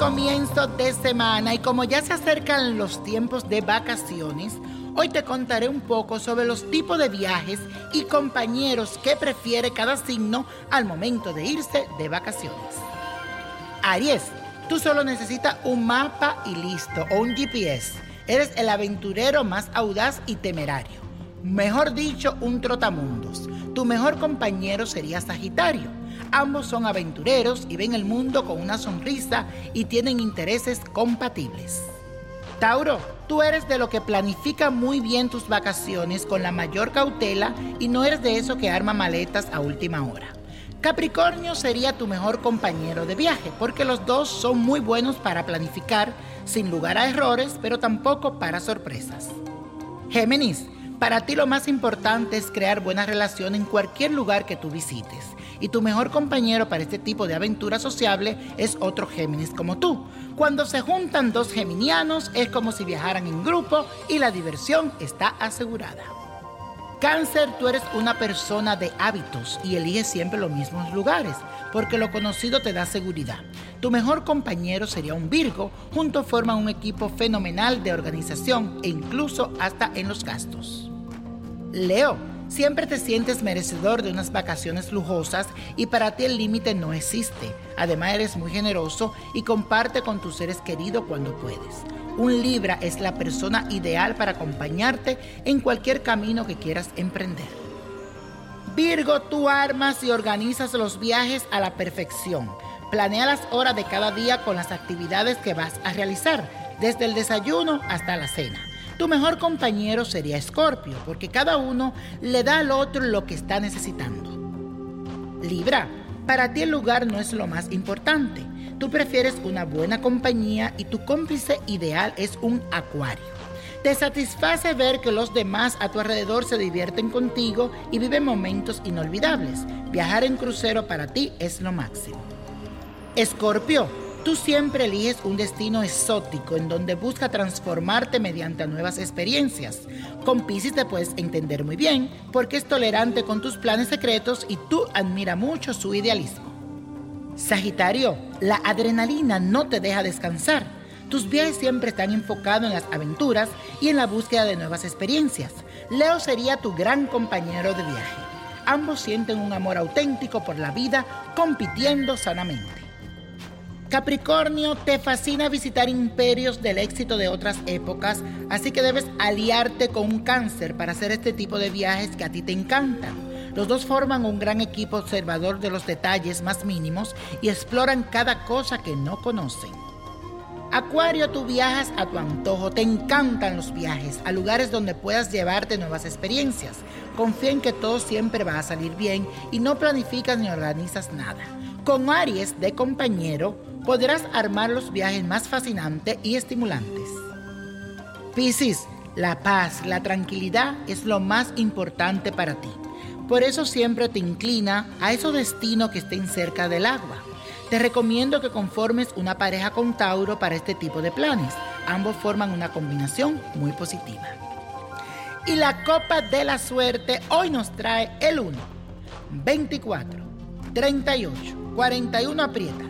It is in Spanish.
comienzo de semana y como ya se acercan los tiempos de vacaciones, hoy te contaré un poco sobre los tipos de viajes y compañeros que prefiere cada signo al momento de irse de vacaciones. Aries, tú solo necesitas un mapa y listo, o un GPS. Eres el aventurero más audaz y temerario. Mejor dicho, un trotamundos. Tu mejor compañero sería Sagitario Ambos son aventureros y ven el mundo con una sonrisa y tienen intereses compatibles. Tauro, tú eres de lo que planifica muy bien tus vacaciones con la mayor cautela y no eres de eso que arma maletas a última hora. Capricornio sería tu mejor compañero de viaje porque los dos son muy buenos para planificar sin lugar a errores, pero tampoco para sorpresas. Géminis, para ti lo más importante es crear buena relación en cualquier lugar que tú visites y tu mejor compañero para este tipo de aventura sociable es otro Géminis como tú. Cuando se juntan dos geminianos es como si viajaran en grupo y la diversión está asegurada. Cáncer, tú eres una persona de hábitos y eliges siempre los mismos lugares, porque lo conocido te da seguridad. Tu mejor compañero sería un Virgo, juntos forman un equipo fenomenal de organización e incluso hasta en los gastos. Leo, Siempre te sientes merecedor de unas vacaciones lujosas y para ti el límite no existe. Además eres muy generoso y comparte con tus seres queridos cuando puedes. Un Libra es la persona ideal para acompañarte en cualquier camino que quieras emprender. Virgo, tú armas y organizas los viajes a la perfección. Planea las horas de cada día con las actividades que vas a realizar, desde el desayuno hasta la cena. Tu mejor compañero sería Escorpio, porque cada uno le da al otro lo que está necesitando. Libra, para ti el lugar no es lo más importante. Tú prefieres una buena compañía y tu cómplice ideal es un acuario. Te satisface ver que los demás a tu alrededor se divierten contigo y viven momentos inolvidables. Viajar en crucero para ti es lo máximo. Escorpio, Tú siempre eliges un destino exótico en donde busca transformarte mediante nuevas experiencias. Con Pisces te puedes entender muy bien porque es tolerante con tus planes secretos y tú admira mucho su idealismo. Sagitario, la adrenalina no te deja descansar. Tus viajes siempre están enfocados en las aventuras y en la búsqueda de nuevas experiencias. Leo sería tu gran compañero de viaje. Ambos sienten un amor auténtico por la vida, compitiendo sanamente. Capricornio, te fascina visitar imperios del éxito de otras épocas, así que debes aliarte con un cáncer para hacer este tipo de viajes que a ti te encantan. Los dos forman un gran equipo observador de los detalles más mínimos y exploran cada cosa que no conocen. Acuario, tú viajas a tu antojo, te encantan los viajes a lugares donde puedas llevarte nuevas experiencias. Confía en que todo siempre va a salir bien y no planificas ni organizas nada. Con Aries de compañero, podrás armar los viajes más fascinantes y estimulantes. Piscis, la paz, la tranquilidad es lo más importante para ti. Por eso siempre te inclina a esos destinos que estén cerca del agua. Te recomiendo que conformes una pareja con Tauro para este tipo de planes. Ambos forman una combinación muy positiva. Y la copa de la suerte hoy nos trae el 1, 24, 38, 41 aprieta.